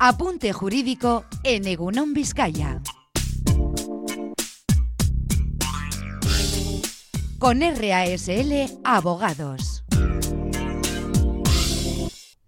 Apunte jurídico en Egunon Vizcaya. Con RASL Abogados.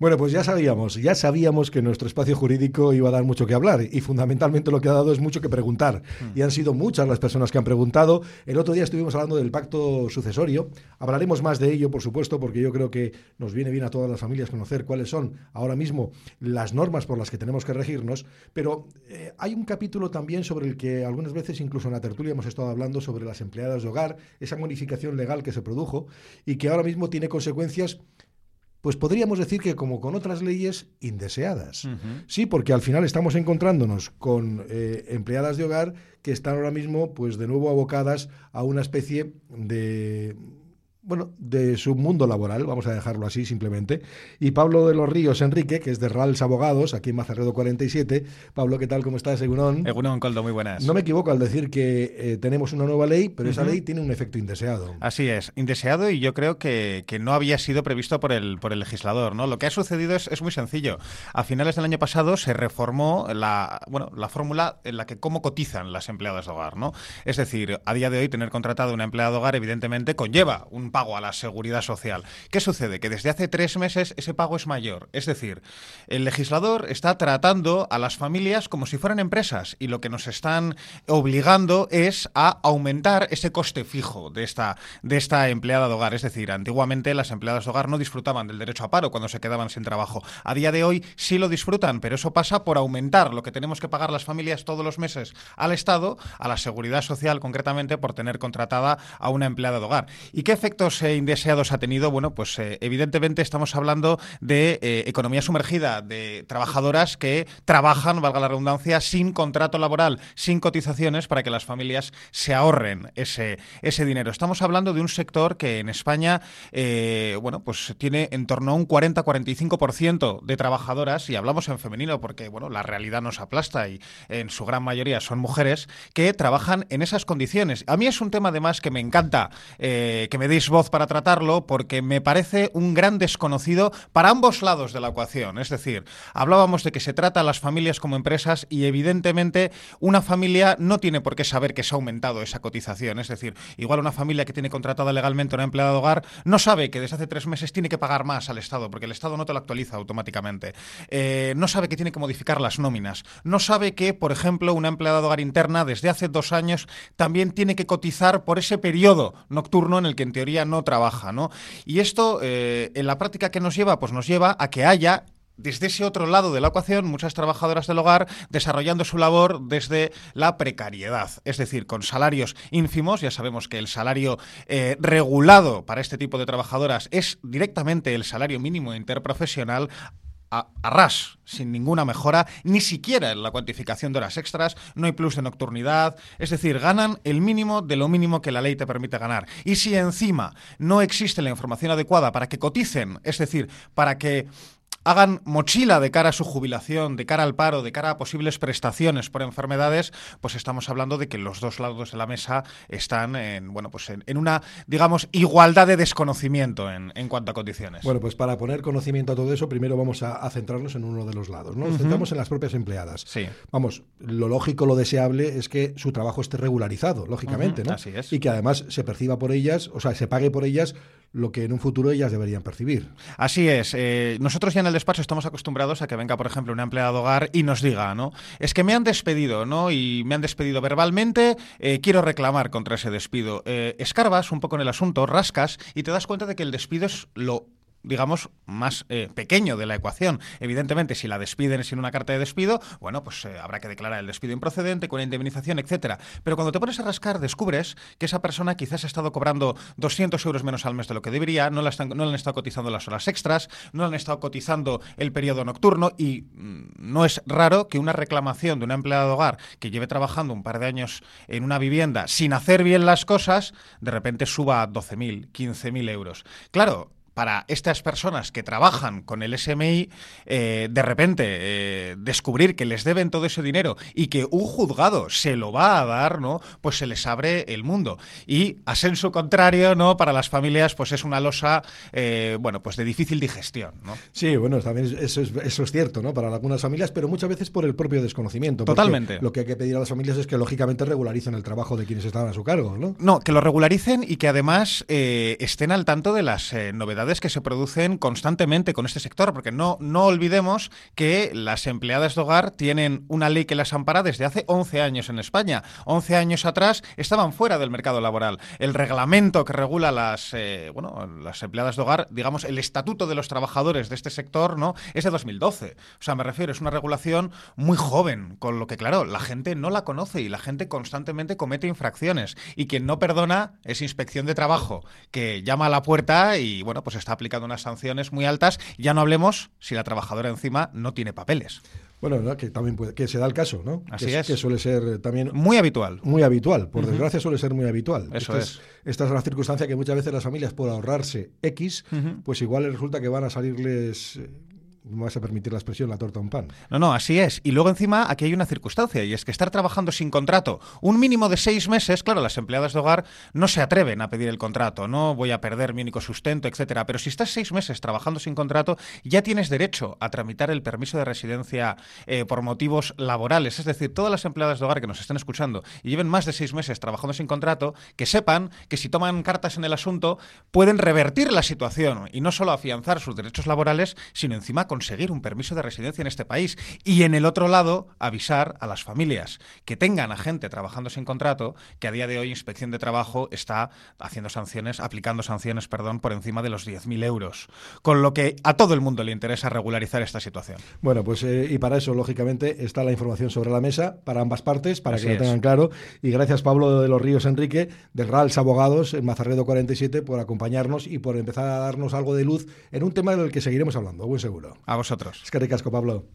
Bueno, pues ya sabíamos, ya sabíamos que nuestro espacio jurídico iba a dar mucho que hablar y fundamentalmente lo que ha dado es mucho que preguntar. Mm. Y han sido muchas las personas que han preguntado. El otro día estuvimos hablando del pacto sucesorio. Hablaremos más de ello, por supuesto, porque yo creo que nos viene bien a todas las familias conocer cuáles son ahora mismo las normas por las que tenemos que regirnos. Pero eh, hay un capítulo también sobre el que algunas veces, incluso en la tertulia, hemos estado hablando sobre las empleadas de hogar, esa modificación legal que se produjo y que ahora mismo tiene consecuencias pues podríamos decir que como con otras leyes indeseadas. Sí, porque al final estamos encontrándonos con eh, empleadas de hogar que están ahora mismo, pues de nuevo abocadas a una especie de bueno, de su mundo laboral, vamos a dejarlo así simplemente. Y Pablo de los Ríos Enrique, que es de Rals Abogados, aquí en Mazarredo 47. Pablo, ¿qué tal? ¿Cómo estás, Egunon? Egunon, Coldo, muy buenas. No me equivoco al decir que eh, tenemos una nueva ley, pero esa ley tiene un efecto indeseado. Así es, indeseado y yo creo que, que, no había sido previsto por el, por el legislador. ¿no? Lo que ha sucedido es, es muy sencillo. A finales del año pasado se reformó la, bueno, la fórmula en la que cómo cotizan las empleadas de hogar. ¿no? Es decir, a día de hoy tener contratado una empleada de hogar evidentemente conlleva un pago a la seguridad social. ¿Qué sucede? Que desde hace tres meses ese pago es mayor. Es decir, el legislador está tratando a las familias como si fueran empresas y lo que nos están obligando es a aumentar ese coste fijo de esta, de esta empleada de hogar. Es decir, antiguamente las empleadas de hogar no disfrutaban del derecho a paro cuando se quedaban sin trabajo. A día de hoy sí lo disfrutan, pero eso pasa por aumentar lo que tenemos que pagar las familias todos los meses al Estado, a la seguridad social concretamente, por tener contratada a una empleada de hogar. ¿Y qué efectos se indeseados ha tenido? Bueno, pues eh, evidentemente estamos hablando de eh, economía sumergida, de trabajadoras que trabajan, valga la redundancia, sin contrato laboral, sin cotizaciones para que las familias se ahorren ese, ese dinero. Estamos hablando de un sector que en España, eh, bueno, pues tiene en torno a un 40-45% de trabajadoras, y hablamos en femenino porque, bueno, la realidad nos aplasta y en su gran mayoría son mujeres, que trabajan en esas condiciones. A mí es un tema además que me encanta que me deis voz para tratarlo porque me parece un gran desconocido para ambos lados de la ecuación. Es decir, hablábamos de que se trata a las familias como empresas y evidentemente una familia no tiene por qué saber que se ha aumentado esa cotización. Es decir, igual una familia que tiene contratada legalmente una empleada de hogar no sabe que desde hace tres meses tiene que pagar más al Estado porque el Estado no te lo actualiza automáticamente. Eh, no sabe que tiene que modificar las nóminas. No sabe que, por ejemplo, una empleada de hogar interna desde hace dos años también tiene que cotizar por ese periodo nocturno en el que en teoría no trabaja baja, ¿no? Y esto, eh, en la práctica que nos lleva, pues nos lleva a que haya desde ese otro lado de la ecuación, muchas trabajadoras del hogar desarrollando su labor desde la precariedad, es decir, con salarios ínfimos. Ya sabemos que el salario eh, regulado para este tipo de trabajadoras es directamente el salario mínimo interprofesional a, ras, sin ninguna mejora, ni siquiera en la cuantificación de horas extras, no hay plus de nocturnidad, es decir, ganan el mínimo de lo mínimo que la ley te permite ganar. Y si encima no existe la información adecuada para que coticen, es decir, para que hagan mochila de cara a su jubilación, de cara al paro, de cara a posibles prestaciones por enfermedades, pues estamos hablando de que los dos lados de la mesa están en, bueno, pues en, una, digamos, igualdad de desconocimiento en, cuanto a condiciones. Bueno, pues para poner conocimiento a todo eso, primero vamos a, centrarnos en uno de los lados, ¿no? Nos centramos en las propias empleadas. Sí. Vamos, lo lógico, lo deseable es que su trabajo esté regularizado, lógicamente, ¿no? Así es. Y que además se perciba por ellas, o sea, se pague por ellas lo que en un futuro ellas deberían percibir. Así es. Eh, nosotros ya en el despacho estamos acostumbrados a que venga, por ejemplo, una empleada de hogar y nos diga, ¿no? Es que me han despedido, ¿no? Y me han despedido verbalmente, eh, quiero reclamar contra ese despido. Eh, escarbas un poco en el asunto, rascas y te das cuenta de que el despido es lo digamos, más eh, pequeño de la ecuación. Evidentemente, si la despiden sin una carta de despido, bueno, pues eh, habrá que declarar el despido improcedente con indemnización, etcétera. Pero cuando te pones a rascar, descubres que esa persona quizás ha estado cobrando 200 euros menos al mes de lo que debería, no, la están, no le han estado cotizando las horas extras, no le han estado cotizando el periodo nocturno y mm, no es raro que una reclamación de una empleada de hogar que lleve trabajando un par de años en una vivienda sin hacer bien las cosas, de repente suba a 12.000, 15.000 euros. Claro, para estas personas que trabajan con el SMI, eh, de repente eh, descubrir que les deben todo ese dinero y que un juzgado se lo va a dar, ¿no? Pues se les abre el mundo. Y a senso contrario, ¿no? Para las familias, pues es una losa, eh, bueno, pues de difícil digestión, ¿no? Sí, bueno, también eso es, eso es cierto, ¿no? Para algunas familias, pero muchas veces por el propio desconocimiento. Totalmente. Lo que hay que pedir a las familias es que lógicamente regularicen el trabajo de quienes están a su cargo, ¿no? No, que lo regularicen y que además estén al tanto de las novedades que se producen constantemente con este sector, porque no, no olvidemos que las empleadas de hogar tienen una ley que las ampara desde hace 11 años en España. 11 años atrás estaban fuera del mercado laboral. El reglamento que regula las, eh, bueno, las empleadas de hogar, digamos, el estatuto de los trabajadores de este sector, ¿no? Es de 2012. O sea, me refiero, es una regulación muy joven, con lo que, claro, la gente no la conoce y la gente constantemente comete infracciones. Y quien no perdona es inspección de trabajo, que llama a la puerta y, bueno, pues está aplicando unas sanciones muy altas. Ya no hablemos si la trabajadora encima no tiene papeles. Bueno, que también puede, que se da el caso, ¿no? Así que, es. Que suele ser también... Muy habitual. Muy habitual. Por desgracia suele ser muy habitual. Eso es. Esta es la circunstancia que muchas veces las familias, por ahorrarse X, pues igual resulta que van a salirles eh, me vas a permitir la expresión, la torta a un pan. No, no, así es. Y luego encima aquí hay una circunstancia, y es que estar trabajando sin contrato un mínimo de seis meses, claro, las empleadas de hogar no se atreven a pedir el contrato, no voy a perder mi único sustento, etcétera. Pero si estás seis meses trabajando sin contrato, ya tienes derecho a tramitar el permiso de residencia eh, por motivos laborales. Es decir, todas las empleadas de hogar que nos estén escuchando y lleven más de seis meses trabajando sin contrato, que sepan que si toman cartas en el asunto, pueden revertir la situación y no solo afianzar sus derechos laborales, sino encima conseguir un permiso de residencia en este país. Y en el otro lado, avisar a las familias que tengan a gente trabajando sin contrato, que a día de hoy Inspección de Trabajo está haciendo sanciones, aplicando sanciones, perdón, por encima de los 10.000 euros. Con lo que a todo el mundo le interesa regularizar esta situación. Bueno, pues eh, y para eso, lógicamente, está la información sobre la mesa para ambas partes, para Así que lo es. tengan claro. Y gracias, Pablo de los Ríos Enrique, de RALS Abogados, en Mazarredo 47, por acompañarnos y por empezar a darnos algo de luz en un tema del que seguiremos hablando, buen seguro. A vosotros. Es que ricasco, Pablo.